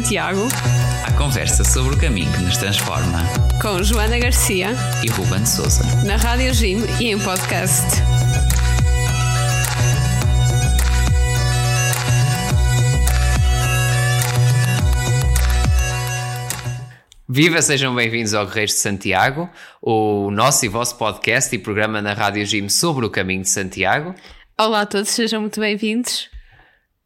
Santiago. A conversa sobre o caminho que nos transforma. Com Joana Garcia e Ruben Souza. Na Rádio Jim e em podcast. Viva, sejam bem-vindos ao Guerreiros de Santiago, o nosso e vosso podcast e programa na Rádio Jim sobre o caminho de Santiago. Olá a todos, sejam muito bem-vindos.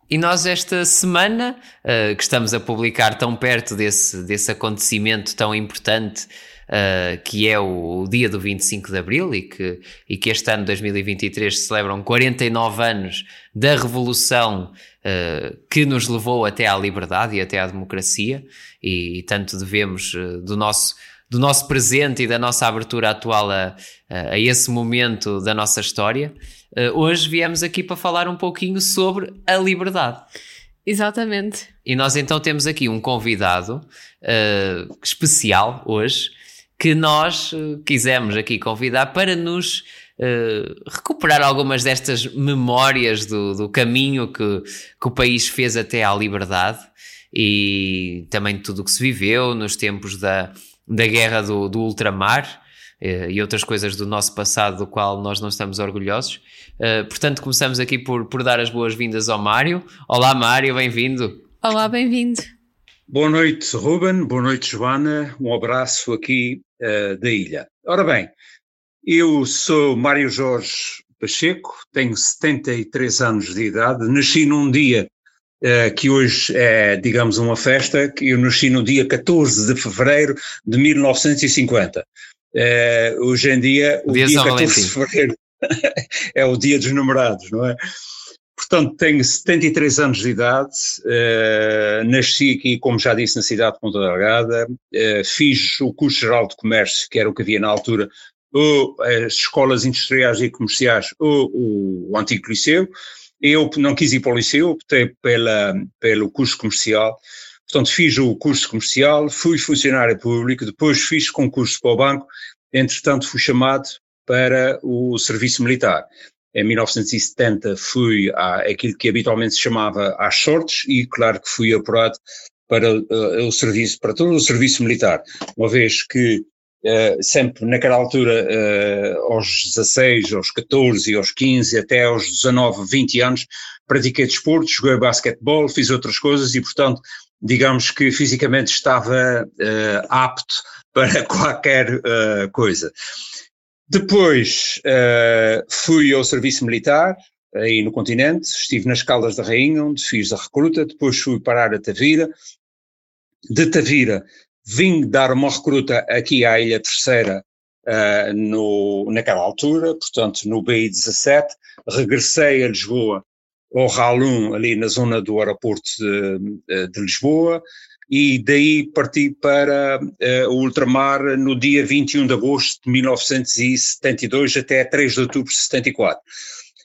E nós, esta semana, uh, que estamos a publicar tão perto desse, desse acontecimento tão importante, uh, que é o, o, dia do 25 de Abril, e que, e que este ano, 2023, se celebram 49 anos da Revolução uh, que nos levou até à liberdade e até à democracia, e, e tanto devemos do nosso do nosso presente e da nossa abertura atual a, a esse momento da nossa história. Uh, hoje viemos aqui para falar um pouquinho sobre a liberdade. Exatamente. E nós então temos aqui um convidado uh, especial hoje que nós uh, quisemos aqui convidar para nos recuperar algumas destas memórias do, do caminho que, que o país fez até à liberdade e também tudo o que se viveu nos tempos da, da guerra do, do ultramar uh, e outras coisas do nosso passado do qual nós não estamos orgulhosos. Uh, portanto, começamos aqui por, por dar as boas-vindas ao Mário. Olá, Mário, bem-vindo. Olá, bem-vindo. Boa noite, Ruben. Boa noite, Joana. Um abraço aqui uh, da ilha. Ora bem, eu sou Mário Jorge Pacheco, tenho 73 anos de idade, nasci num dia eh, que hoje é, digamos, uma festa, que eu nasci no dia 14 de fevereiro de 1950. Uh, eh, hoje em dia, o dia, dia 14 de fevereiro é o dia dos namorados, não é? Portanto, tenho 73 anos de idade, uh, nasci aqui, como já disse, na cidade de Ponta Delgada, uh, fiz o curso geral de comércio, que era o que havia na altura, ou as escolas industriais e comerciais, ou o antigo liceu, eu não quis ir para o liceu, optei pela, pelo curso comercial. Portanto, fiz o curso comercial, fui funcionário público, depois fiz concurso para o banco, entretanto fui chamado para o serviço militar. Em 1970 fui àquilo que habitualmente se chamava às sortes e claro que fui apurado para uh, o serviço, para todo o serviço militar, uma vez que Uh, sempre naquela altura, uh, aos 16, aos 14, aos 15, até aos 19, 20 anos, pratiquei desporto, joguei basquetebol, fiz outras coisas e, portanto, digamos que fisicamente estava uh, apto para qualquer coisa. Depois fui ao serviço militar, aí no continente, estive nas Caldas da Rainha, onde fiz a recruta, depois fui parar a Tavira, de Tavira Vim dar uma recruta aqui à Ilha Terceira uh, no, naquela altura, portanto no BI 17, regressei a Lisboa, ao Ralum, ali na zona do aeroporto de, de Lisboa, e daí parti para uh, o ultramar no dia 21 de agosto de 1972 até 3 de outubro de 74.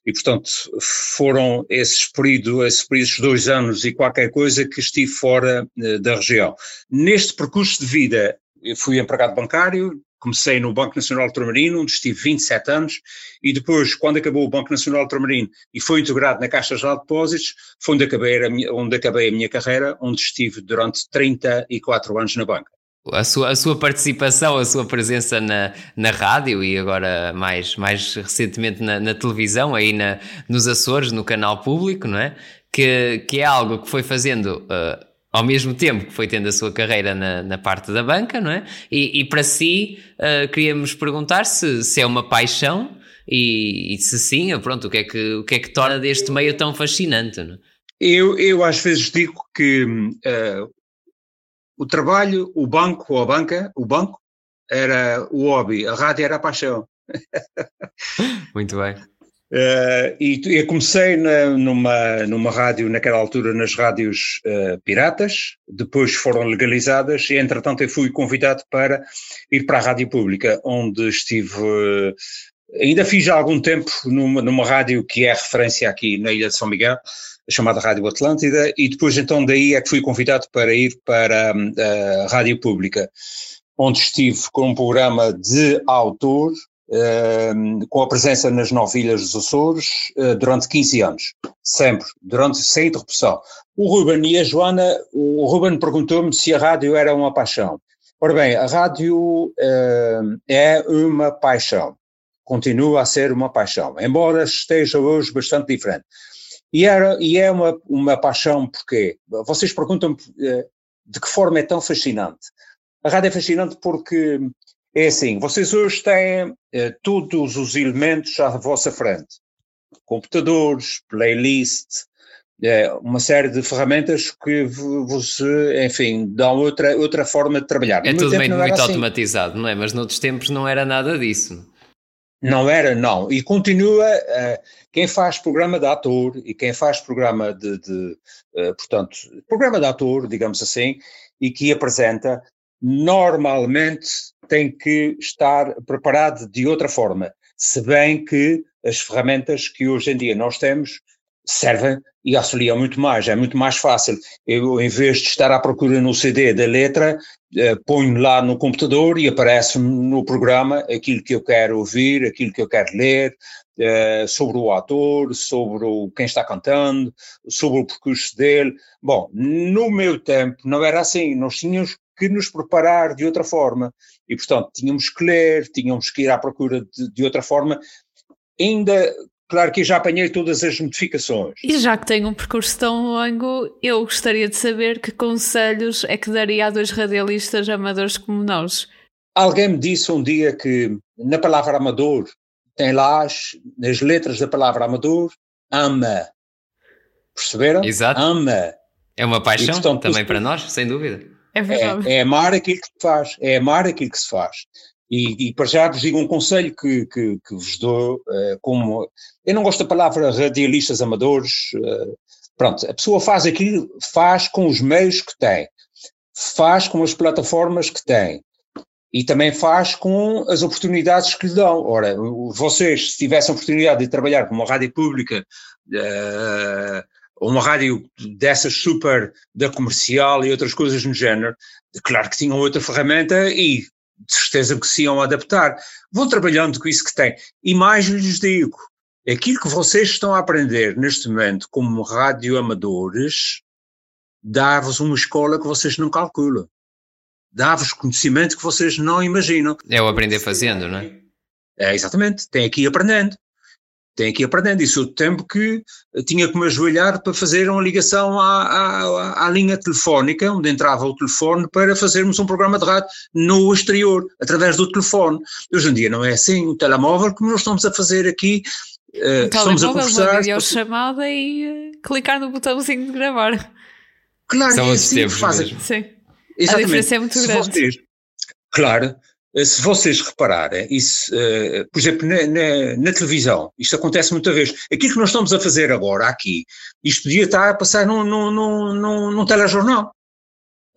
E, portanto, foram esses períodos, esses períodos dois anos e qualquer coisa que estive fora uh, da região. Neste percurso de vida, fui empregado bancário, comecei no Banco Nacional Ultramarino, onde estive 27 anos, e depois, quando acabou o Banco Nacional Ultramarino e foi integrado na Caixa Geral de Depósitos, foi onde acabei, minha, onde acabei a minha carreira, onde estive durante 34 anos na banca a sua, a sua participação, a sua presença na, na rádio e agora mais, mais recentemente na, na televisão, aí na, nos Açores, no canal público, não é? Que, que é algo que foi fazendo uh, ao mesmo tempo que foi tendo a sua carreira na, na parte da banca, não é? E, e para si, uh, queríamos perguntar se, se é uma paixão e, e, se sim, pronto, o que, é que, o que é que torna deste meio tão fascinante, não é? Eu, eu às vezes digo que uh, o trabalho, o banco ou a banca, o banco era o hobby, a rádio era a paixão. Muito bem. Uh, e eu comecei na, numa, numa rádio, naquela altura, nas rádios uh, piratas, depois foram legalizadas e, entretanto, eu fui convidado para ir para a rádio pública, onde estive. Uh, ainda fiz há algum tempo numa, numa rádio que é referência aqui na Ilha de São Miguel, chamada Rádio Atlântida, e depois então daí é que fui convidado para ir para a Rádio Pública, onde estive com um programa de autor, uh, com a presença nas novilhas dos Açores uh, durante 15 anos, sempre, durante, sem interrupção. O Ruben e a Joana, o Ruben perguntou-me se a rádio era uma paixão. Ora bem, a rádio uh, é uma paixão, continua a ser uma paixão, embora esteja hoje bastante diferente. E, era, e é uma, uma paixão porque vocês perguntam-me de que forma é tão fascinante. A rádio é fascinante porque é assim, vocês hoje têm eh, todos os elementos à vossa frente. Computadores, playlist, eh, uma série de ferramentas que vos, enfim, dão outra, outra forma de trabalhar. É tudo muito, muito assim. automatizado, não é? Mas noutros tempos não era nada disso. Não era, não. E continua, uh, quem faz programa de ator e quem faz programa de, de uh, portanto, programa de ator, digamos assim, e que apresenta, normalmente tem que estar preparado de outra forma, se bem que as ferramentas que hoje em dia nós temos servem e auxiliam muito mais, é muito mais fácil. Eu, em vez de estar à procura no CD da letra, eh, ponho lá no computador e aparece no programa aquilo que eu quero ouvir, aquilo que eu quero ler, eh, sobre o ator, sobre o, quem está cantando, sobre o percurso dele. Bom, no meu tempo não era assim, nós tínhamos que nos preparar de outra forma e, portanto, tínhamos que ler, tínhamos que ir à procura de, de outra forma. Ainda Claro que já apanhei todas as notificações. E já que tem um percurso tão longo, eu gostaria de saber que conselhos é que daria a dois radialistas amadores como nós. Alguém me disse um dia que na palavra amador tem lá as, nas letras da palavra amador, ama. Perceberam? Exato. Ama. É uma paixão e, portanto, também para nós, sem dúvida. É verdade. É, é amar aquilo que se faz, é amar aquilo que se faz. E, e para já vos digo um conselho que, que, que vos dou, uh, como, eu não gosto da palavra radialistas amadores, uh, pronto, a pessoa faz aquilo, faz com os meios que tem, faz com as plataformas que tem, e também faz com as oportunidades que lhe dão. Ora, vocês, se tivessem a oportunidade de trabalhar com uma rádio pública, ou uma rádio dessas super da comercial e outras coisas no género, claro que tinham outra ferramenta e de certeza que se iam adaptar. Vão trabalhando com isso que têm. E mais lhes digo, aquilo que vocês estão a aprender neste momento como radioamadores, dá-vos uma escola que vocês não calculam. Dá-vos conhecimento que vocês não imaginam. É o aprender fazendo, não é? É, exatamente. Tem aqui aprendendo tem que ir aprendendo. Isso o tempo que tinha que me ajoelhar para fazer uma ligação à, à, à, linha telefónica, onde entrava o telefone, para fazermos um programa de rádio no exterior, através do telefone. Hoje em dia não é assim, o telemóvel, como nós estamos a fazer aqui, uh, estamos a conversar. Uma videochamada e uh, clicar no botãozinho de gravar. Claro, São é assim que fazem. Sim. Exatamente. A diferença é muito grande. Vocês, claro, eh, se vocês repararem, isso, uh, por exemplo, na, na, na, televisão, isto acontece muita vez. Aquilo que nós estamos a fazer agora aqui, isto podia estar a passar num, num, num, num telejornal.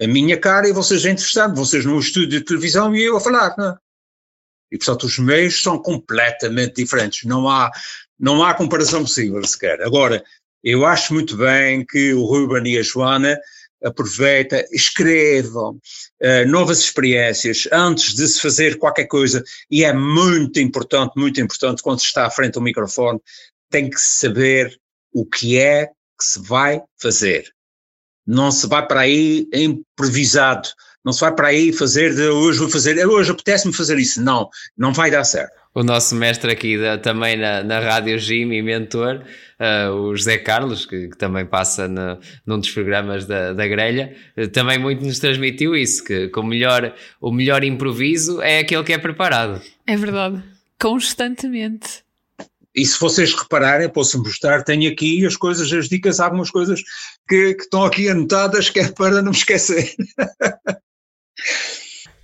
A minha cara e vocês entrevistando, vocês num estúdio de televisão e eu a falar, não é? E portanto os meios são completamente diferentes, não há, não há comparação possível sequer. Agora, eu acho muito bem que o Ruben e a Joana aproveita, escrevam uh, novas experiências antes de se fazer qualquer coisa, e é muito importante, muito importante, quando se está à frente do microfone, tem que saber o que é que se vai fazer. Não se vai para aí improvisado, não se vai para aí fazer de hoje vou fazer, hoje apetece-me fazer isso. Não, não vai dar certo o nosso mestre aqui da, também na, na Rádio Jim e mentor, uh, o José Carlos, que, que também passa no, num dos programas da, da grelha, uh, também muito nos transmitiu isso, que, que o, melhor, o melhor improviso é aquele que é preparado. É verdade, constantemente. E se vocês repararem, posso mostrar, tenho aqui as coisas, as dicas, algumas coisas que, que estão aqui anotadas, que é para não me esquecer.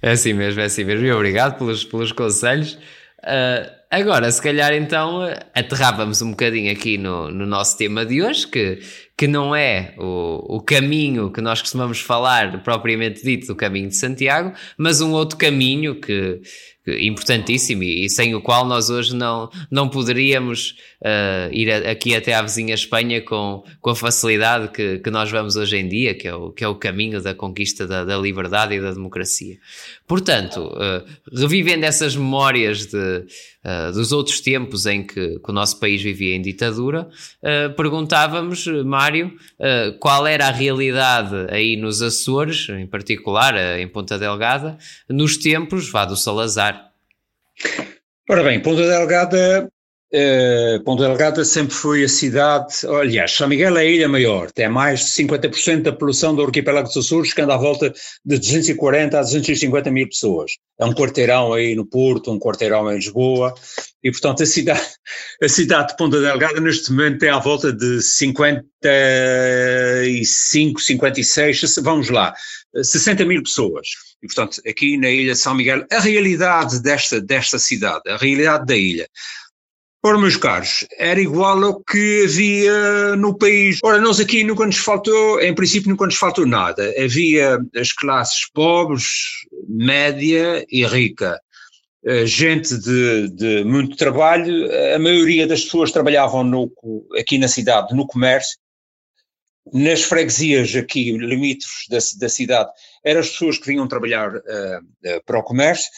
É assim mesmo, é assim mesmo. E obrigado pelos, pelos conselhos. Uh, agora, se calhar então aterrávamos um bocadinho aqui no, no nosso tema de hoje, que, que não é o, o caminho que nós costumamos falar propriamente dito do caminho de Santiago, mas um outro caminho que, importantíssimo e, sem o qual nós hoje não, não poderíamos uh, ir a, aqui até à vizinha Espanha com, com a facilidade que, que nós vamos hoje em dia, que é o, que é o caminho da conquista da, da liberdade e da democracia. Portanto, uh, revivendo essas memórias de, uh, dos outros tempos em que, que, o nosso país vivia em ditadura, perguntávamos, Mário, qual era a realidade aí nos Açores, em particular em Ponta Delgada, nos tempos vá do Salazar. Ora bem, Ponta Delgada, uh, Ponta Delgada sempre foi a cidade, aliás, São Miguel é a ilha maior, tem mais de 50% da população do arquipélago dos Açores, que anda à volta de 240 a 250 mil pessoas. É um quarteirão aí no Porto, um quarteirão em Lisboa, e portanto a cidade, a cidade de Ponta Delgada neste momento tem à volta de 55, 56, vamos lá, 60 mil pessoas. E, portanto, aqui na Ilha de São Miguel, a realidade desta, desta cidade, a realidade da ilha. Ora, meus caros, era igual ao que havia no país. Ora, nós aqui nunca nos faltou, em princípio nunca nos faltou nada. Havia as classes pobres, média e rica. Eh, gente de, de muito trabalho, a maioria das pessoas trabalhavam no, aqui na cidade no comércio, nas freguesias aqui, limítrofes da, da cidade, eram as pessoas que vinham trabalhar uh, para o comércio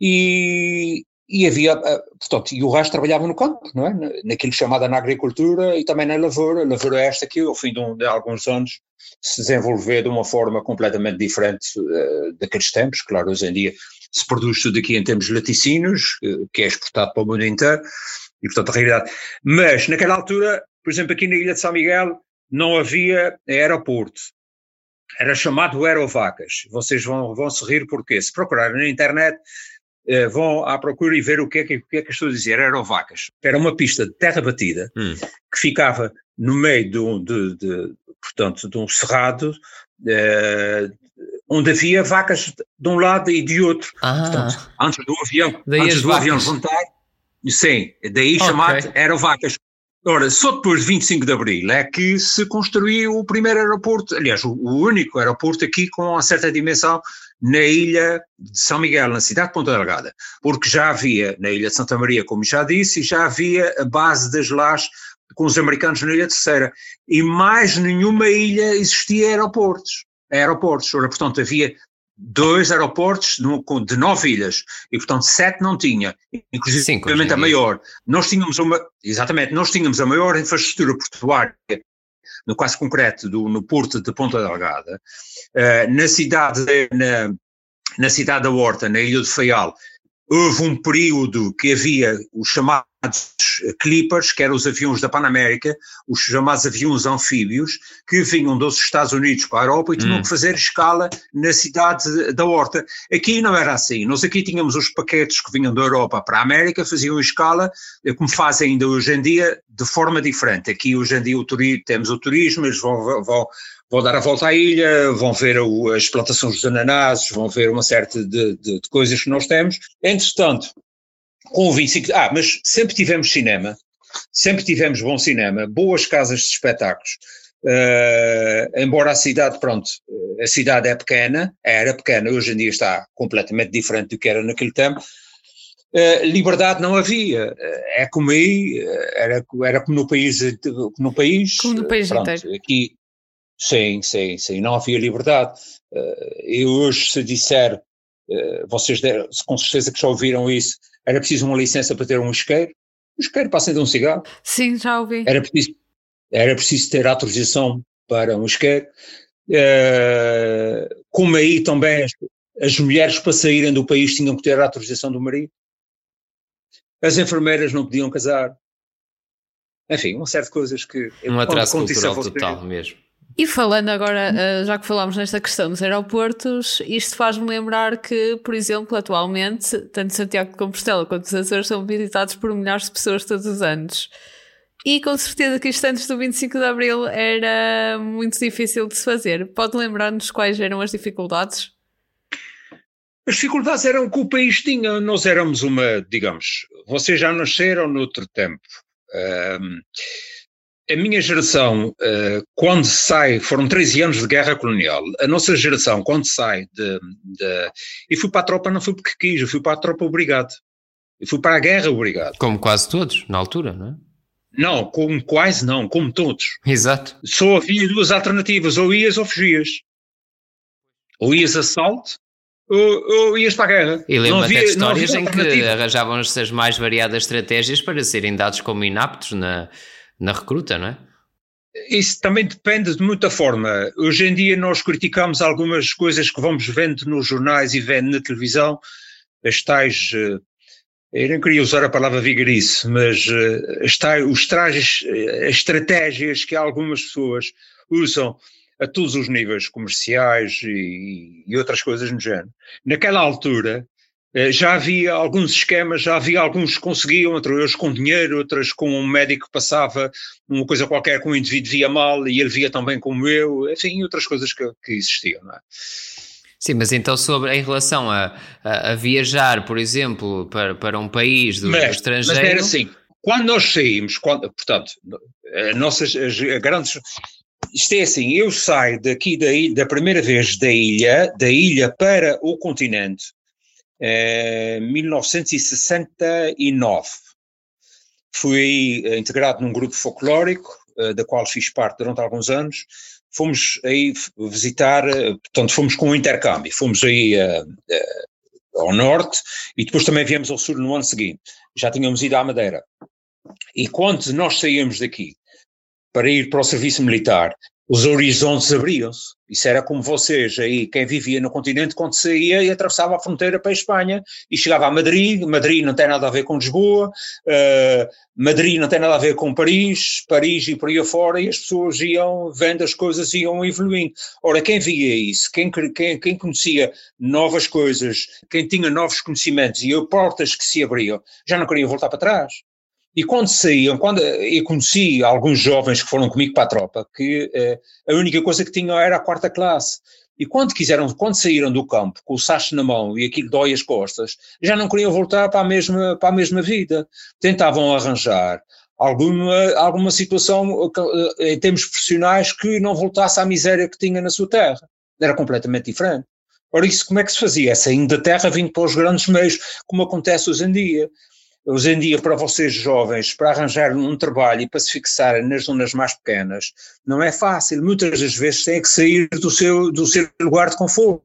e, e havia, uh, portanto, e o resto trabalhava no campo, não é? Naquilo chamado na agricultura e também na lavoura. A lavoura é esta que, ao fim de, um, de alguns anos, se desenvolveu de uma forma completamente diferente daqueles tempos. Claro, hoje em dia se produz tudo aqui em termos de laticínios, que é exportado para o mundo inteiro, e portanto a realidade. Mas naquela altura, por exemplo, aqui na Ilha de São Miguel, não havia aeroporto. Era chamado Aerovacas. Vocês vão, vão se rir porque se procurarem na internet eh, vão à procura e ver o que é que, o que, é que estou a dizer, Aerovacas. Era uma pista de terra batida hum. que ficava no meio de um, de, de, portanto, de um cerrado eh, onde havia vacas de um lado e de outro. Ah. Portanto, antes do avião, antes do avião levantar, sim, daí okay. chamado Aerovacas. Ora, só depois de 25 de Abril é que se construiu o primeiro aeroporto, aliás, o, único aeroporto aqui com uma certa dimensão na ilha de São Miguel, na cidade de Ponta Delgada, porque já havia na ilha de Santa Maria, como já disse, já havia a base das LAS com os americanos na ilha terceira, e mais nenhuma ilha existia aeroportos, aeroportos, ora, portanto, havia dois aeroportos de nove ilhas, e portanto sete não tinha, inclusive Sim, a maior. Nós tínhamos uma, exatamente, nós tínhamos a maior infraestrutura portuária, no caso concreto do, no porto de Ponta Delgada, uh, na cidade, na, na cidade da Horta, na ilha de Faial, houve um período que havia os chamados Clippers, que eram os aviões da Panamérica, os chamados aviões anfíbios, que vinham dos Estados Unidos para a Europa e tinham hum. que fazer escala na cidade da Horta. Aqui não era assim. Nós aqui tínhamos os paquetes que vinham da Europa para a América, faziam escala, eh, como fazem ainda hoje em dia, de forma diferente. Aqui hoje em dia o turismo, temos o turismo, eles vão, vão vão dar a volta à ilha, vão ver as plantações dos ananases, vão ver uma série de, de, de coisas que nós temos. Entretanto, com o 25. Ah, mas sempre tivemos cinema, sempre tivemos bom cinema, boas casas de espetáculos. Uh, embora a cidade, pronto, a cidade é pequena, era pequena, hoje em dia está completamente diferente do que era naquele tempo. Uh, liberdade não havia, uh, é como aí, era, era como no país, como no país, como no país pronto, inteiro. Aqui, sim, sim, sim, não havia liberdade. eu hoje se disser, vocês der, com certeza que já ouviram isso, era preciso uma licença para ter um isqueiro. Um isqueiro para acender um cigarro. Sim, já ouvi. Era preciso, era preciso ter autorização para um isqueiro. Uh, como aí também as, as, mulheres para saírem do país tinham que ter a autorização do marido. As enfermeiras não podiam casar. Enfim, uma série de coisas que... Um atraso cultural total mesmo. E falando agora, eh, já que falámos nesta questão dos aeroportos, isto faz-me lembrar que, por exemplo, atualmente, tanto Santiago de Compostela quanto os Açores são visitados por milhares de pessoas todos os anos. E com certeza que isto antes do 25 de Abril era muito difícil de se fazer. Pode lembrar-nos quais eram as dificuldades? As dificuldades eram que o país tinha. Nós éramos uma, digamos, vocês já nasceram noutro tempo. Um, a minha geração, uh, quando sai, foram 13 anos de guerra colonial. A nossa geração, quando sai de, de. E fui para a tropa, não fui porque quis, eu fui para a tropa obrigado. Eu fui para a guerra obrigado. Como quase todos, na altura, não é? Não, como quase não, como todos. Exato. Só havia duas alternativas, ou ias ou fugias. Ou ias a salto, ou, ou ias para a guerra. E lembro até de histórias em que arranjavam-se as mais variadas estratégias para serem dados como inaptos na, na recruta, não é? Isso também depende de muita forma. Hoje em dia nós criticamos algumas coisas que vamos vendo nos jornais e vendo na televisão, as tais, eh, eu não queria usar a palavra vigarice, mas eh, as tais, os eh, as estratégias que algumas pessoas usam a todos os níveis comerciais e, e outras coisas no género. Naquela altura, já havia alguns esquemas, já havia alguns que conseguiam, outros com dinheiro, outras com um médico que passava uma coisa qualquer que um indivíduo via mal e ele via também como eu, enfim, outras coisas que, que existiam, não é? Sim, mas então sobre em relação a, a, a viajar, por exemplo, para, para um país do, mas, do estrangeiro... Mas era assim, quando nós saímos, quando, portanto, nossas as grandes... Isto é assim, eu saio daqui da, ilha, da primeira vez da ilha, da ilha para o continente, 1969. Eh, Fui eh, integrado num grupo folclórico, eh, da qual fiz parte durante alguns anos. Fomos aí visitar, portanto, fomos com um intercâmbio. Fomos aí ao norte e depois também viemos ao sul no ano seguinte. Já tínhamos ido à Madeira. E quando nós saímos daqui para ir para o serviço militar, os horizontes abriam-se. Isso era como vocês aí, quem vivia no continente, quando saía e atravessava a fronteira para a Espanha e chegava a Madrid. Madrid não tem nada a ver com Lisboa, uh, Madrid não tem nada a ver com Paris, Paris e por aí afora, e as pessoas iam vendo as coisas, iam evoluindo. Ora, quem via isso, quem, quem, quem conhecia novas coisas, quem tinha novos conhecimentos e portas que se abriam, já não queria voltar para trás. E quando saíam, quando eu conheci alguns jovens que foram comigo para a tropa, que eh, a única coisa que tinham era a quarta classe. E quando quiseram, quando saíram do campo com o sacho na mão e aquilo dói as costas, já não queriam voltar para a mesma, para a mesma vida. Tentavam arranjar alguma, alguma situação eh, em termos profissionais que não voltasse à miséria que tinha na sua terra. Era completamente diferente. Ora, isso como é que se fazia? Saindo da terra, vindo para os grandes meios, como acontece hoje em dia hoje em dia, para vocês jovens, para arranjar um trabalho e para se fixar nas zonas mais pequenas, não é fácil. Muitas das vezes têm que sair do seu, do seu lugar de conforto.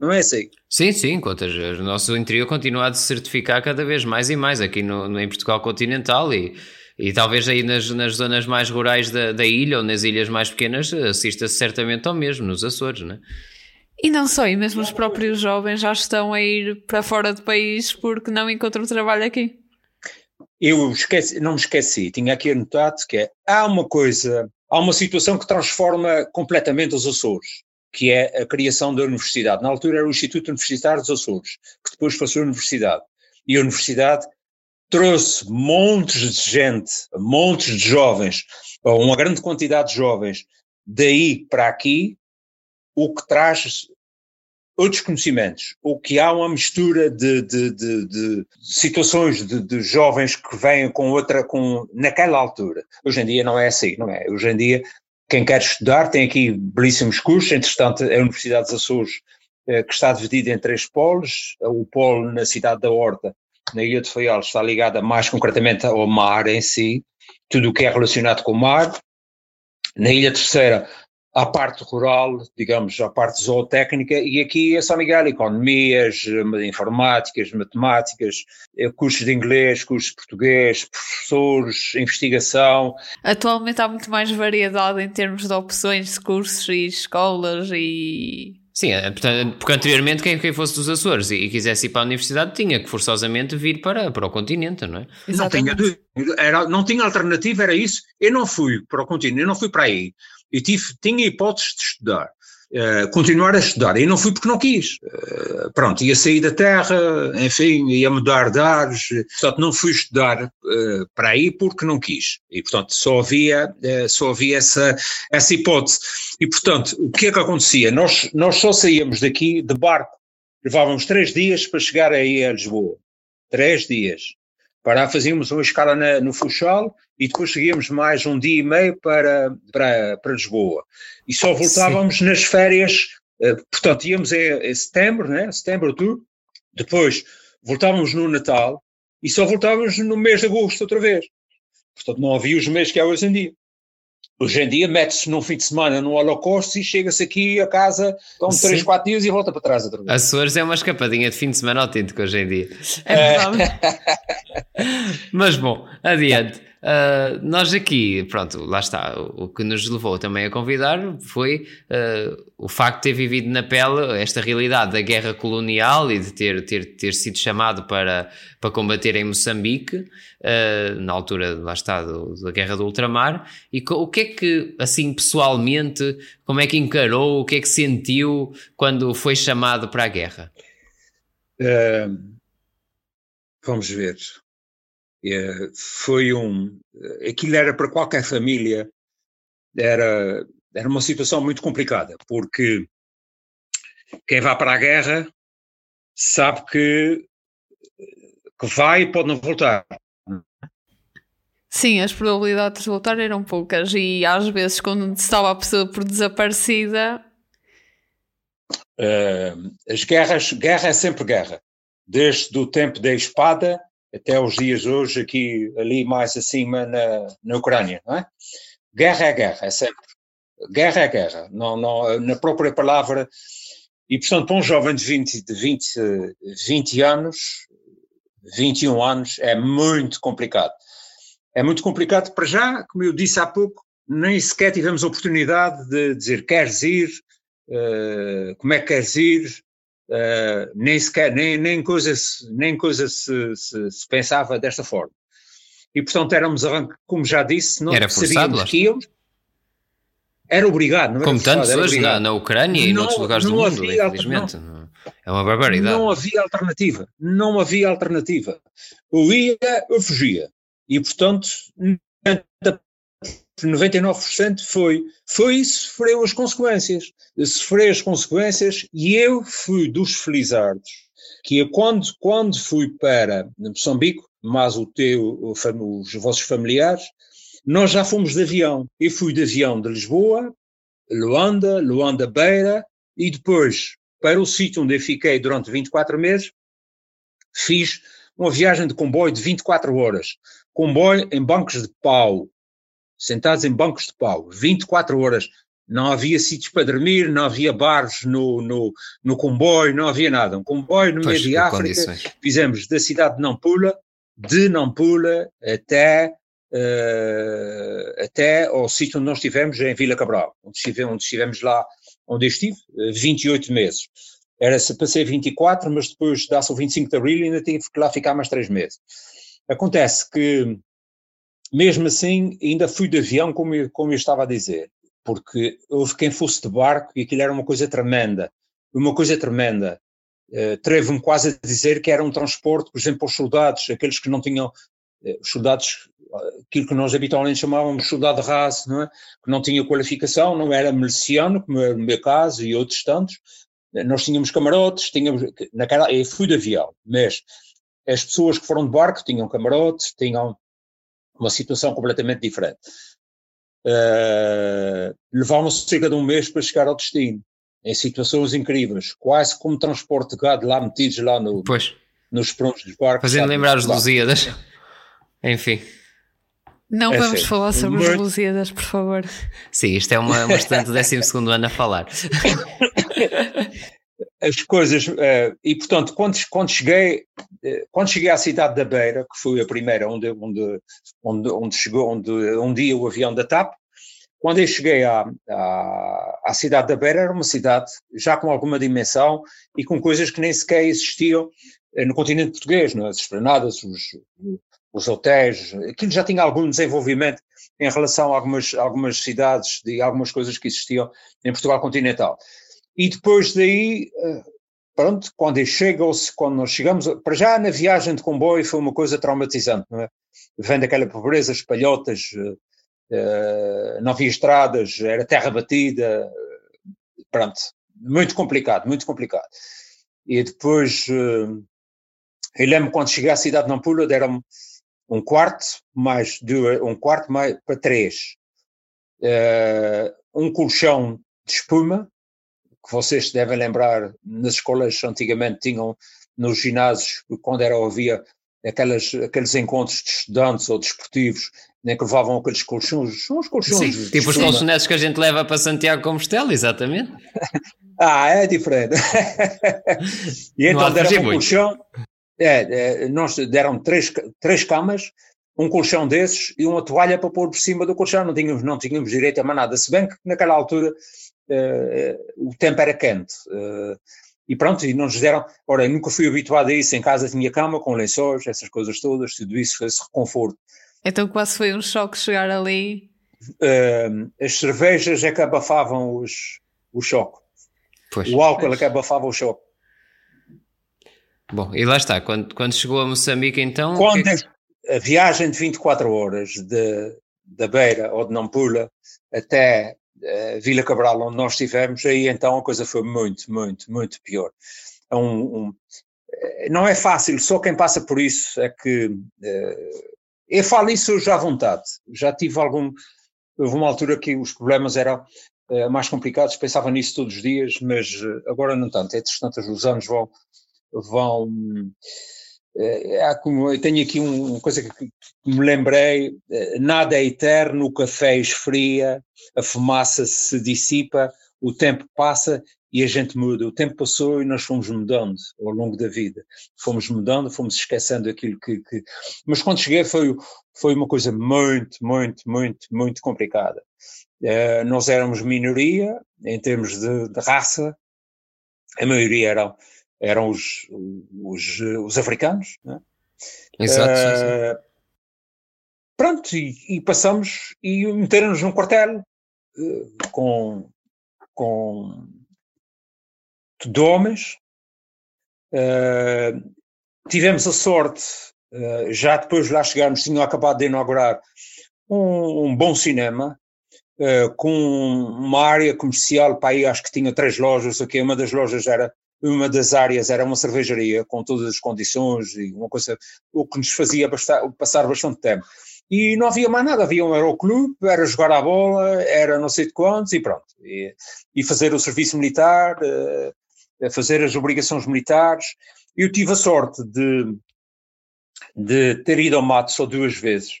Não é assim? Sim, sim, contas, o nosso interior continua a se certificar cada vez mais e mais aqui no, no em Portugal continental e, e talvez aí nas, nas zonas mais rurais da, da ilha ou nas ilhas mais pequenas assista-se certamente ao mesmo, nos Açores, não é? E não só, e mesmo os próprios jovens já estão a ir para fora do país porque não encontram trabalho aqui. Eu esqueci, não me esqueci, tinha aqui anotado que é, há uma coisa, há uma situação que transforma completamente os Açores, que é a criação da universidade. Na altura era o Instituto Universitário dos Açores, que depois passou a universidade. E a universidade trouxe montes de gente, montes de jovens, uma grande quantidade de jovens, daí para aqui, o que traz outros conhecimentos, ou que há uma mistura de, de, de, de situações de, jovens que vêm com outra, com, naquela altura. Hoje em dia não é assim, não é? Hoje em dia, quem quer estudar tem aqui belíssimos cursos, entretanto, a Universidade dos Açores, eh, que está dividida em três polos, o polo na cidade da Horta, na Ilha de Faial, está ligada mais concretamente ao mar em si, tudo o que é relacionado com o mar. Na Ilha Terceira, à parte rural, digamos, à parte zootécnica, e aqui é São Miguel, economias, informáticas, matemáticas, eh, cursos de inglês, cursos de português, professores, investigação. Atualmente há muito mais variedade em termos de opções de cursos e escolas e Sim, é, porque anteriormente quem, quem fosse dos Açores e, quisesse ir para a universidade tinha que forçosamente vir para, para o continente, não é? Não tinha, era, não tinha alternativa, era isso. Eu não fui para o continente, eu não fui para aí e tive, tinha hipóteses de estudar, uh, continuar a estudar, e não fui porque não quis. Uh, pronto, ia sair da terra, enfim, ia mudar de ares, portanto não fui estudar uh, para aí porque não quis. E portanto só havia, só havia essa, essa hipótese. E portanto, o que é que acontecia? Nós, nós só saíamos daqui de barco, levávamos três dias para chegar aí a Lisboa. Três dias. Para fazíamos uma escala na, no Funchal e depois seguíamos mais um dia e meio para, para, para Lisboa. E só voltávamos Sim. nas férias, uh, portanto íamos em, em, setembro, né? setembro, outubro, depois voltávamos no Natal e só voltávamos no mês de agosto outra vez. Portanto não havia os meses que há hoje em dia. Hoje em dia mete-se num fim de semana no Holocausto e chega-se aqui a casa, com 3, 4 dias e volta para trás outra vez. Açores é uma escapadinha de fim de semana autêntico hoje em dia. É verdade. Mas bom, adiante. Uh, nós aqui, pronto, lá está. O, o, que nos levou também a convidar foi uh, o facto de ter vivido na pele esta realidade da guerra colonial e de ter, ter, ter sido chamado para, para combater em Moçambique, uh, na altura, lá está, do, da guerra do ultramar. E o que é que, assim, pessoalmente, como é que encarou, o que é que sentiu quando foi chamado para a guerra? vamos ver. É, foi um. Aquilo era para qualquer família, era, era uma situação muito complicada, porque quem vai para a guerra sabe que, que vai e pode não voltar. Sim, as probabilidades de voltar eram poucas e às vezes quando estava a pessoa por desaparecida. Uh, as guerras, guerra é sempre guerra. Desde o tempo da espada até os dias hoje, aqui, ali mais acima na, na Ucrânia, não é? Guerra é guerra, é sempre. Guerra é guerra, não, não, na própria palavra. E, portanto, para um jovem de 20, de 20, 20 anos, 21 anos, é muito complicado. É muito complicado para já, como eu disse há pouco, nem sequer tivemos oportunidade de dizer queres ir, uh, como é que queres ir, Uh, nem sequer, nem, nem coisa, nem coisa se, se, se, pensava desta forma. E portanto éramos, como já disse, não era forçado, que íamos. Era obrigado, não Como tantos hoje na, na, Ucrânia e noutros lugares do mundo, infelizmente. Não, é uma barbaridade. Não havia alternativa. Não havia alternativa. Eu ia, eu fugia. E portanto, 99% foi, foi sofreu as consequências. Sofreu as consequências e eu fui dos felizardos, que é quando, quando fui para Moçambique, mais o teu, os vossos familiares, nós já fomos de avião. Eu fui de avião de Lisboa, Luanda, Luanda Beira, e depois, para o sítio onde eu fiquei durante 24 meses, fiz uma viagem de comboio de 24 horas. Comboio em bancos de pau, sentados em bancos de pau, 24 horas. Não havia sítios para dormir, não havia bares no, no, no comboio, não havia nada. Um comboio no meio de África. Condições. Fizemos da cidade de Nampula, de Nampula até, uh, até ao sítio onde nós estivemos, em Vila Cabral, onde estivemos, onde estivemos lá, onde eu estive, 28 meses. Era-se para ser 24, mas depois dá-se o 25 de abril e ainda tive que lá ficar mais três meses. Acontece que mesmo assim, ainda fui de avião, como eu, como eu estava a dizer, porque houve quem fosse de barco e aquilo era uma coisa tremenda, uma coisa tremenda. Uh, Atrevo-me quase a dizer que era um transporte, por exemplo, os soldados, aqueles que não tinham, uh, os soldados, aquilo que nós habitualmente chamávamos soldado raso, não é? que não tinha qualificação, não era miliciano, como é no meu caso e outros tantos, nós tínhamos camarotes, tínhamos, naquela, eu fui de avião, mas as pessoas que foram de barco tinham camarotes, tinham uma situação completamente diferente. Uh, Levaram-se cerca de um mês para chegar ao destino, em situações incríveis, quase como transporte de gado lá metidos lá no, pois. nos prontos dos barcos. Fazendo lembrar os Lusíadas. Enfim. Não é vamos falar sobre Muito... os Lusíadas, por favor. Sim, isto é uma, uma estudante do 12 ano a falar. as coisas, uh, e portanto, quando, quando, cheguei, uh, quando cheguei à cidade da Beira, que foi a primeira onde, onde, onde, onde chegou, onde um dia o avião da TAP, quando eu cheguei à, à, à, cidade da Beira, era uma cidade já com alguma dimensão e com coisas que nem sequer existiam uh, no continente português, não é? as esplanadas, os, os hotéis, aquilo já tinha algum desenvolvimento em relação a algumas, algumas cidades e algumas coisas que existiam em Portugal continental. E depois daí, eh, pronto, quando chega, quando nós chegamos, para já na viagem de comboio foi uma coisa traumatizante, não é? Vendo aquela pobreza, espalhotas, uh, não havia estradas, era terra batida, pronto, muito complicado, muito complicado. E depois Eu lembro quando cheguei à cidade de Nampula, deram um quarto mais duas, um quarto mais para três, uh, um colchão de espuma, que vocês devem lembrar, nas escolas antigamente tinham nos ginásios, quando era, havia aquelas, aqueles encontros de estudantes ou desportivos, nem que levavam aqueles colchões, uns colchões. Sim, tipo os colchonetes que a gente leva para Santiago Compostela, exatamente. ah, é diferente. e então deram um colchão, é, é, nós deram três, três camas, um colchão desses e uma toalha para pôr por cima do colchão, não tínhamos, não tínhamos direito a mais nada, se bem que naquela altura o tempo era quente. Uh, e pronto, e não nos deram. Ora, eu nunca fui habituado a isso. Em casa tinha cama com lençóis, essas coisas todas, tudo isso, esse reconforto. Então quase foi um choque chegar ali. Uh, as cervejas é que abafavam os, o choque. Pois, o álcool pois. é que abafava o choque. Bom, e lá está, quando, quando chegou a Moçambique então... Quando que... É a viagem de 24 horas de, da Beira ou de Nampula até Vila Cabral, onde nós estivemos, aí então a coisa foi muito, muito, muito pior. É um, um, eh, não é fácil, só quem passa por isso é que. Uh, eu falo isso já à vontade. Já tive algum. Houve uma altura que os problemas eram mais complicados, pensava nisso todos os dias, mas agora não tanto. É tantas os anos vão. vão é, como, eu tenho aqui um, uma coisa que, me lembrei: nada é eterno, o café esfria, a fumaça se dissipa, o tempo passa e a gente muda. O tempo passou e nós fomos mudando ao longo da vida. Fomos mudando, fomos esquecendo aquilo que. que... Mas quando cheguei foi, foi uma coisa muito, muito, muito, muito complicada. Nós éramos minoria em termos de, de raça, a maioria eram, eram os, os, os africanos. Né? Exato. Uh, sim, sim. Pronto, e, e passamos e meteram-nos num quartel com, com de homens. Uh, tivemos a sorte, uh, já depois de lá chegarmos, tinham acabado de inaugurar um, um bom cinema, uh, com uma área comercial, para aí acho que tinha três lojas, aqui uma das lojas era, uma das áreas era uma cervejaria, com todas as condições e uma coisa, o que nos fazia passar bastante tempo e não havia mais nada, havia um aeroclube, era jogar a bola, era não sei de quantos e pronto. E, e fazer o serviço militar, uh, fazer as obrigações militares. Eu tive a sorte de, de ter ido ao mato só duas vezes,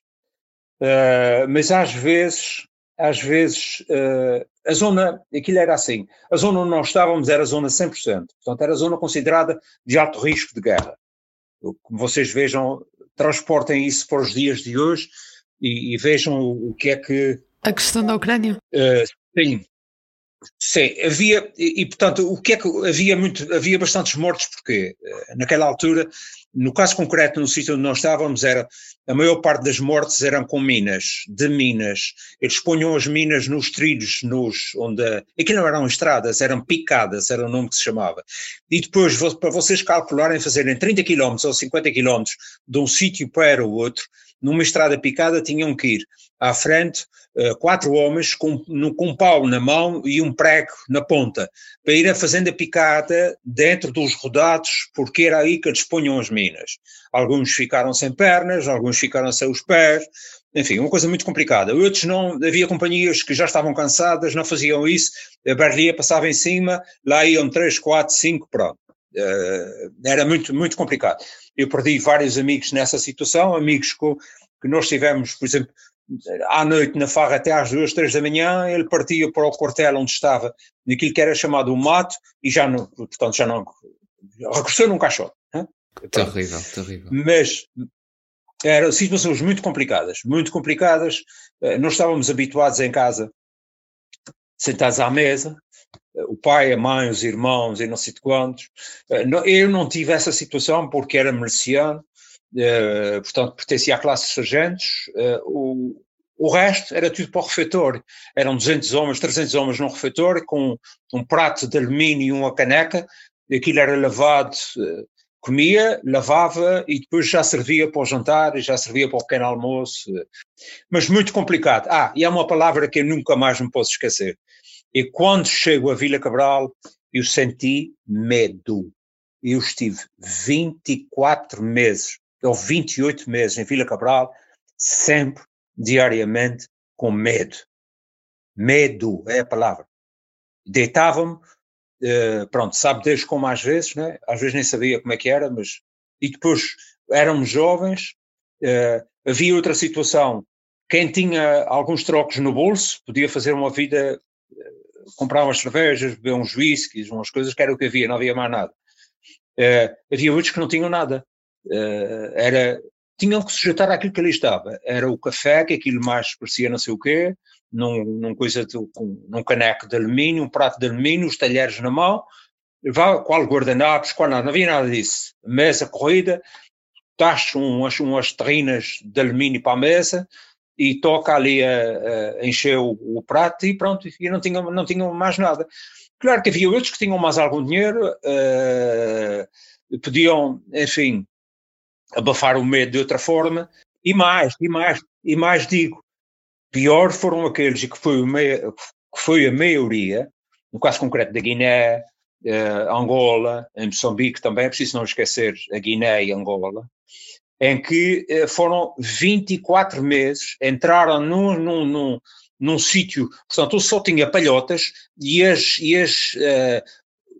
uh, mas às vezes, às vezes, uh, a zona, aquilo era assim, a zona onde nós estávamos era a zona 100%, portanto era a zona considerada de alto risco de guerra. Como vocês vejam, transportem isso para os dias de hoje e, e vejam o, que é que. A questão da Ucrânia? Uh, sim. Sim, havia, e, e, portanto, o que é que havia muito, havia bastantes mortes, porque uh, naquela altura no caso concreto, no sítio onde nós estávamos, era a maior parte das mortes eram com minas, de minas. Eles punham as minas nos trilhos, nos, onde. Aquilo não eram estradas, eram picadas, era o nome que se chamava. E depois, para vocês calcularem, fazerem 30 km ou 50 km de um sítio para o outro, numa estrada picada tinham que ir à frente uh, quatro homens com, no, com um pau na mão e um prego na ponta, para ir a fazenda picada dentro dos rodados, porque era aí que eles punham as minas. Alguns ficaram sem pernas, alguns ficaram sem os pés, enfim, uma coisa muito complicada. Outros não, havia companhias que já estavam cansadas, não faziam isso, a barrilha passava em cima, lá iam três, quatro, cinco, pronto. Uh, era muito, muito complicado. Eu perdi vários amigos nessa situação, amigos com, que nós tivemos, por exemplo, à noite na farra até às duas, três da manhã, ele partia para o quartel onde estava, naquilo que era chamado o mato, e já não, portanto, já não, regressou num caixote. Hein? Terrível, terrível. Mas eram situações muito complicadas, muito complicadas. Eh, nós estávamos habituados em casa, sentados à mesa, o pai, a mãe, os irmãos e não sei de quantos. Eh, eu não tive essa situação porque era miliciano, eh, portanto pertencia à classe de sargentos. Eh, o, o resto era tudo para o refeitório. Eram 200 homens, 300 homens num refeitório, com um prato de alumínio e uma caneca. Aquilo era lavado, comia, lavava e depois já servia para o jantar e já servia para o pequeno almoço. Mas muito complicado. Ah, e há uma palavra que eu nunca mais me posso esquecer. E quando chego a Vila Cabral, eu senti medo. eu estive 24 meses, ou 28 meses em Vila Cabral, sempre, diariamente, com medo. Medo é a palavra. Deitava-me, uh, pronto, sabe Deus como às vezes, né? às vezes nem sabia como é que era, mas. E depois éramos jovens, uh, havia outra situação. Quem tinha alguns trocos no bolso podia fazer uma vida, comprar umas cervejas, beber uns whiskies, umas coisas que era o que havia, não havia mais nada. havia outros que não tinham nada. era tinham que sujeitar àquilo que ali estava. Era o café, que aquilo mais parecia não sei o quê, num, num coisa de, num caneco de alumínio, um prato de alumínio, os talheres na mão, qual guardanapos, qual nada, não havia nada disso. Mesa corrida, taxa umas, umas terrinas de alumínio para a mesa e toca ali a, a encher o, o, prato e pronto, e não tinham, não tinham mais nada. Claro que havia outros que tinham mais algum dinheiro, uh, podiam, enfim, abafar o medo de outra forma, e mais, e mais, e mais digo, pior foram aqueles que foi, meia, que foi a maioria, no caso concreto da Guiné, uh, Angola, em Moçambique também, é preciso não esquecer a Guiné e Angola, em que uh, foram 24 meses, entraram num, num, num, num sítio, portanto, eu só tinha palhotas e as, e as uh,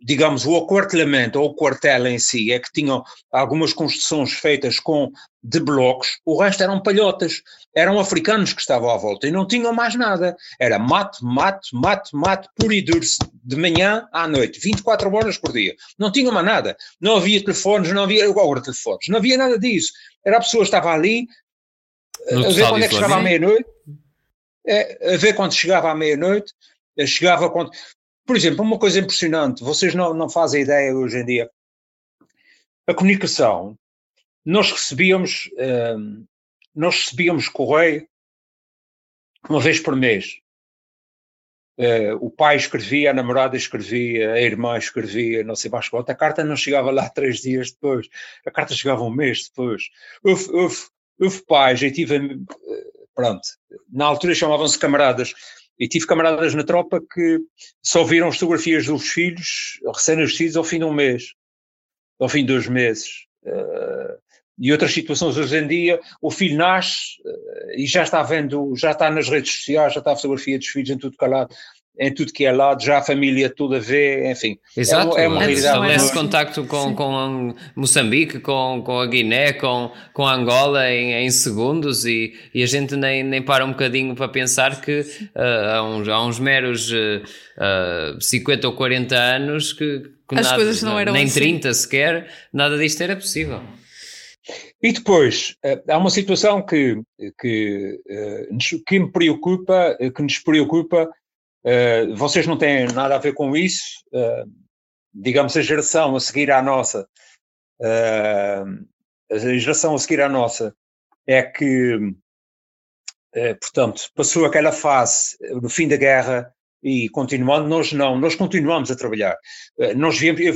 digamos, o aquartelamento ou o quartel em si é que tinham algumas construções feitas com de blocos, o resto eram palhotas, eram africanos que estavam à volta e não tinham mais nada. Era mato, mato, mato, mato, puro e duro, de manhã à noite, 24 horas por dia. Não tinham mais nada. Não havia telefones, não havia agora telefones, não havia nada disso. Era a pessoa que estava ali, no a ver quando é que chegava à meia-noite, é, a ver quando chegava à meia-noite, chegava quando. Por exemplo, uma coisa impressionante, vocês não, não fazem ideia hoje em dia. A comunicação, nós recebíamos, um, nós recebíamos correio uma vez por mês. Uh, o pai escrevia, a namorada escrevia, a irmã escrevia, não sei mais quanto. A carta não chegava lá três dias depois, a carta chegava um mês depois. Houve, houve, houve pais, eu tive, eh, pronto, na altura chamavam-se camaradas, e tive camaradas na tropa que só viram fotografias dos filhos recém-nascidos ao fim de um mês, ao fim de dois meses. Uh, e outras situações. Hoje em dia, o filho nasce uh, e já está vendo, já está nas redes sociais, já está a fotografia dos filhos em tudo calado em tudo que é lado, já a família toda vê, enfim. Exato, é, é uma realidade. Estabelece contacto com, com Moçambique, com, com a Guiné, com, com a Angola em, em segundos e, e a gente nem, nem para um bocadinho para pensar que uh, há, uns, há uns meros uh, uh, 50 ou 40 anos que, que As nada, coisas não eram nem assim. 30 sequer, nada disto era possível. E depois, eh, há uma situação que, que, eh, que me preocupa, que nos preocupa Uh, vocês não têm nada a ver com isso, uh, digamos, a geração a seguir à nossa, uh, a geração a seguir à nossa é que, portanto, passou aquela fase no fim da guerra e continuando, nós não, nós continuamos a trabalhar. nós viemos, eu,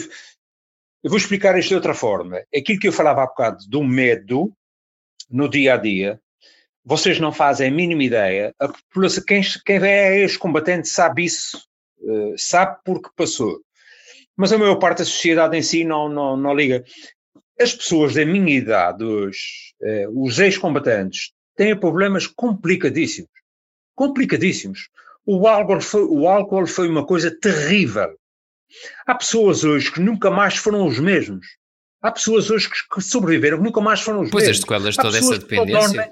eu, vou explicar isto de outra forma. Aquilo que eu falava há bocado do medo no dia a dia, vocês não fazem a mínima ideia. A população, quem, quem é ex-combatente sabe isso, uh, sabe porque passou. Mas a maior parte da sociedade em si não, não, não liga. As pessoas da minha idade hoje, uh, os ex-combatentes, têm problemas complicadíssimos. Complicadíssimos. O álcool, foi, o álcool foi uma coisa terrível. Há pessoas hoje que nunca mais foram os mesmos. Há pessoas hoje que sobreviveram que nunca mais foram os pois mesmos. Pois as sequelas toda essa dependência.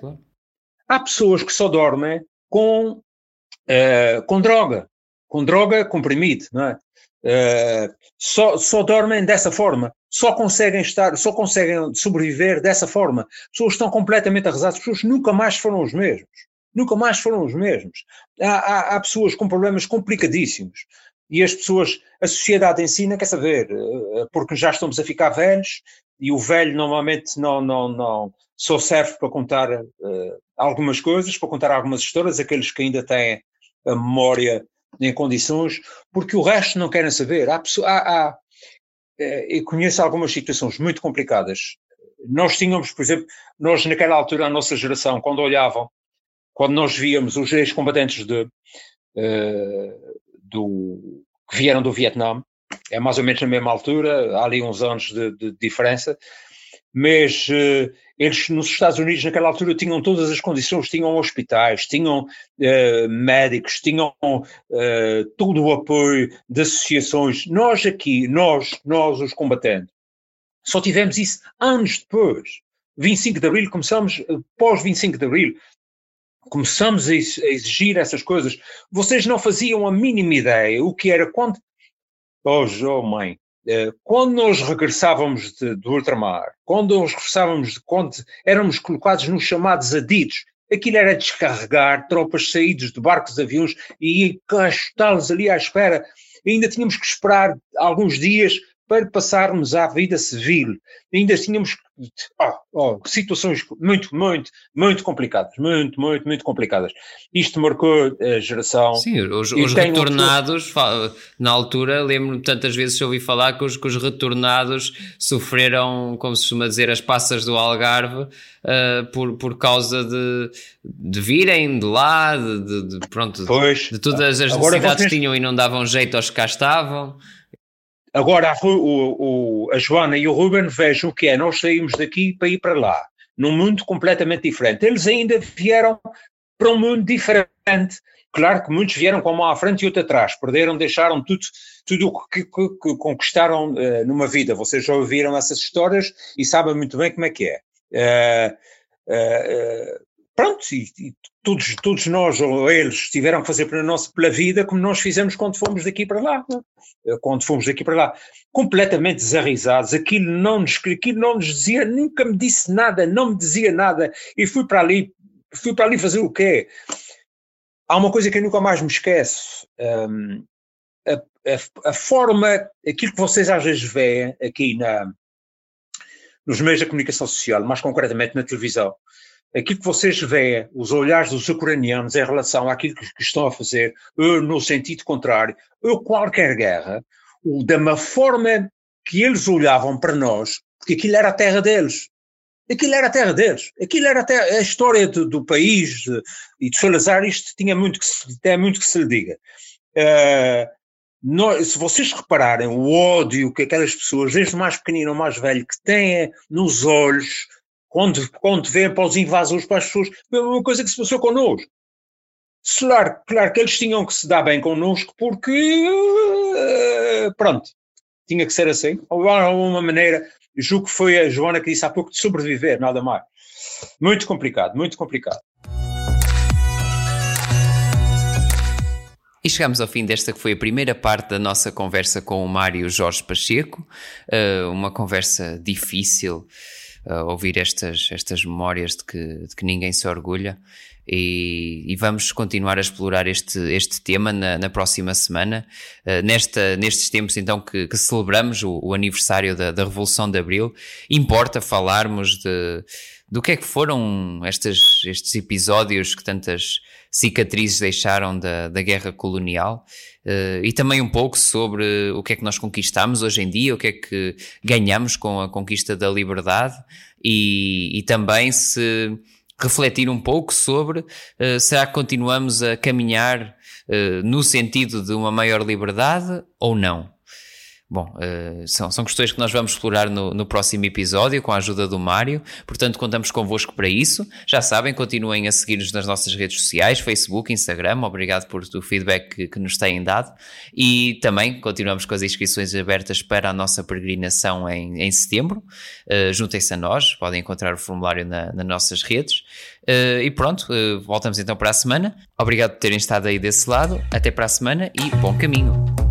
Há pessoas que só dormem com, uh, com droga, com droga comprimido, não é? Uh, só, só dormem dessa forma, só conseguem estar, só conseguem sobreviver dessa forma. Pessoas estão completamente arrasadas, pessoas nunca mais foram os mesmos. Nunca mais foram os mesmos. Há, há, há pessoas com problemas complicadíssimos. E as pessoas, a sociedade ensina, quer saber, eh, porque já estamos a ficar velhos e o velho normalmente não, não, não só serve para contar uh, algumas coisas, para contar algumas histórias, aqueles que ainda têm a memória em condições, porque o resto não querem saber. Há, há, há, eh, eu conheço algumas situações muito complicadas. Nós tínhamos, por exemplo, nós naquela altura, a nossa geração, quando olhavam, quando nós víamos os ex-combatentes de, uh, do, que vieram do Vietnã, é mais ou menos na mesma altura, há ali uns anos de, de diferença, mas uh, eles nos Estados Unidos naquela altura tinham todas as condições, tinham hospitais, tinham uh, médicos, tinham uh, todo o apoio de associações. Nós aqui, nós, nós os combatentes, só tivemos isso anos depois. 25 de Abril, começamos, pós 25 de Abril, começamos a exigir essas coisas. Vocês não faziam a mínima ideia o que era quando. Oh, oh mãe, quando nós regressávamos de, do ultramar, quando nós regressávamos de quando éramos colocados nos chamados adidos, aquilo era descarregar tropas saídas de barcos aviões e encastá-los ali à espera. E ainda tínhamos que esperar alguns dias para passarmos à vida civil. Ainda tínhamos oh, oh, situações muito, muito, muito complicadas, muito, muito, muito complicadas. Isto marcou a geração. Sim, os, os retornados, na altura, lembro-me tantas vezes que ouvi falar que os, que os retornados sofreram, como se costuma dizer, as passas do Algarve uh, por, por causa de, de virem de lá, de, de, de pronto, pois, de todas as necessidades que tinham e não davam jeito aos que cá estavam. Agora, a, o, o, a Joana e o Ruben vejam o que é, nós saímos daqui para ir para lá, num mundo completamente diferente. Eles ainda vieram para um mundo diferente. Claro que muitos vieram com uma à frente e outra atrás, perderam, deixaram tudo, tudo o que, que, que conquistaram uh, numa vida. Vocês já ouviram essas histórias e sabem muito bem como é que é. Uh, uh, pronto, e, e, todos, todos nós ou eles tiveram que fazer pela nossa pela vida como nós fizemos quando fomos daqui para lá, é? quando fomos daqui para lá, completamente desarrisados, aquilo não nos, aquilo não nos dizia, nunca me disse nada, não me dizia nada, e fui para ali, fui para ali fazer o quê? Há uma coisa que eu nunca mais me esqueço, um, a, a, a, forma, aquilo que vocês às vezes veem aqui na, nos meios da comunicação social, mais concretamente na televisão, aquilo que vocês veem, os olhares dos ucranianos em relação àquilo que, que estão a fazer, ou no sentido contrário, ou qualquer guerra, ou da uma forma que eles olhavam para nós, porque aquilo era a terra deles. Aquilo era a terra deles. Aquilo era a, a história do, do país de, e de Salazar, isto tinha muito que se, tem muito que se lhe diga. Uh, se vocês repararem o ódio que aquelas pessoas, desde o mais pequenino ao mais velho, que têm nos olhos, quando, quando vêm para os invasores, para as pessoas, é uma coisa que se passou connosco. Claro, claro que eles tinham que se dar bem connosco porque, eh, pronto, tinha que ser assim. Ou de alguma maneira, julgo que foi a Joana que disse há pouco de sobreviver, nada mais. Muito complicado, muito complicado. E chegamos ao fim desta que foi a primeira parte da nossa conversa com o Mário Jorge Pacheco, eh, uma conversa difícil, uh, ouvir estas, estas memórias de que, de que ninguém se orgulha. E, e, vamos continuar a explorar este, este tema na, na próxima semana, uh, nesta, nestes tempos então que, que celebramos o, o aniversário da, da, Revolução de Abril. Importa falarmos de, do que é que foram estes, estes episódios que tantas cicatrizes deixaram da, da guerra colonial uh, e também um pouco sobre o que é que nós conquistamos hoje em dia, o que é que ganhamos com a conquista da liberdade e, e também se refletir um pouco sobre uh, será que continuamos a caminhar uh, no sentido de uma maior liberdade ou não. Bom, uh, são, questões que nós vamos explorar no, no, próximo episódio com a ajuda do Mário, portanto contamos convosco para isso. Já sabem, continuem a seguir-nos nas nossas redes sociais, Facebook, Instagram, obrigado por o feedback que, que nos têm dado e também continuamos com as inscrições abertas para a nossa peregrinação em, em setembro. Uh, Juntem-se a nós, podem encontrar o formulário na, nas nossas redes. Uh, e pronto, voltamos então para a semana. Obrigado por terem estado aí desse lado, até para a semana e bom caminho.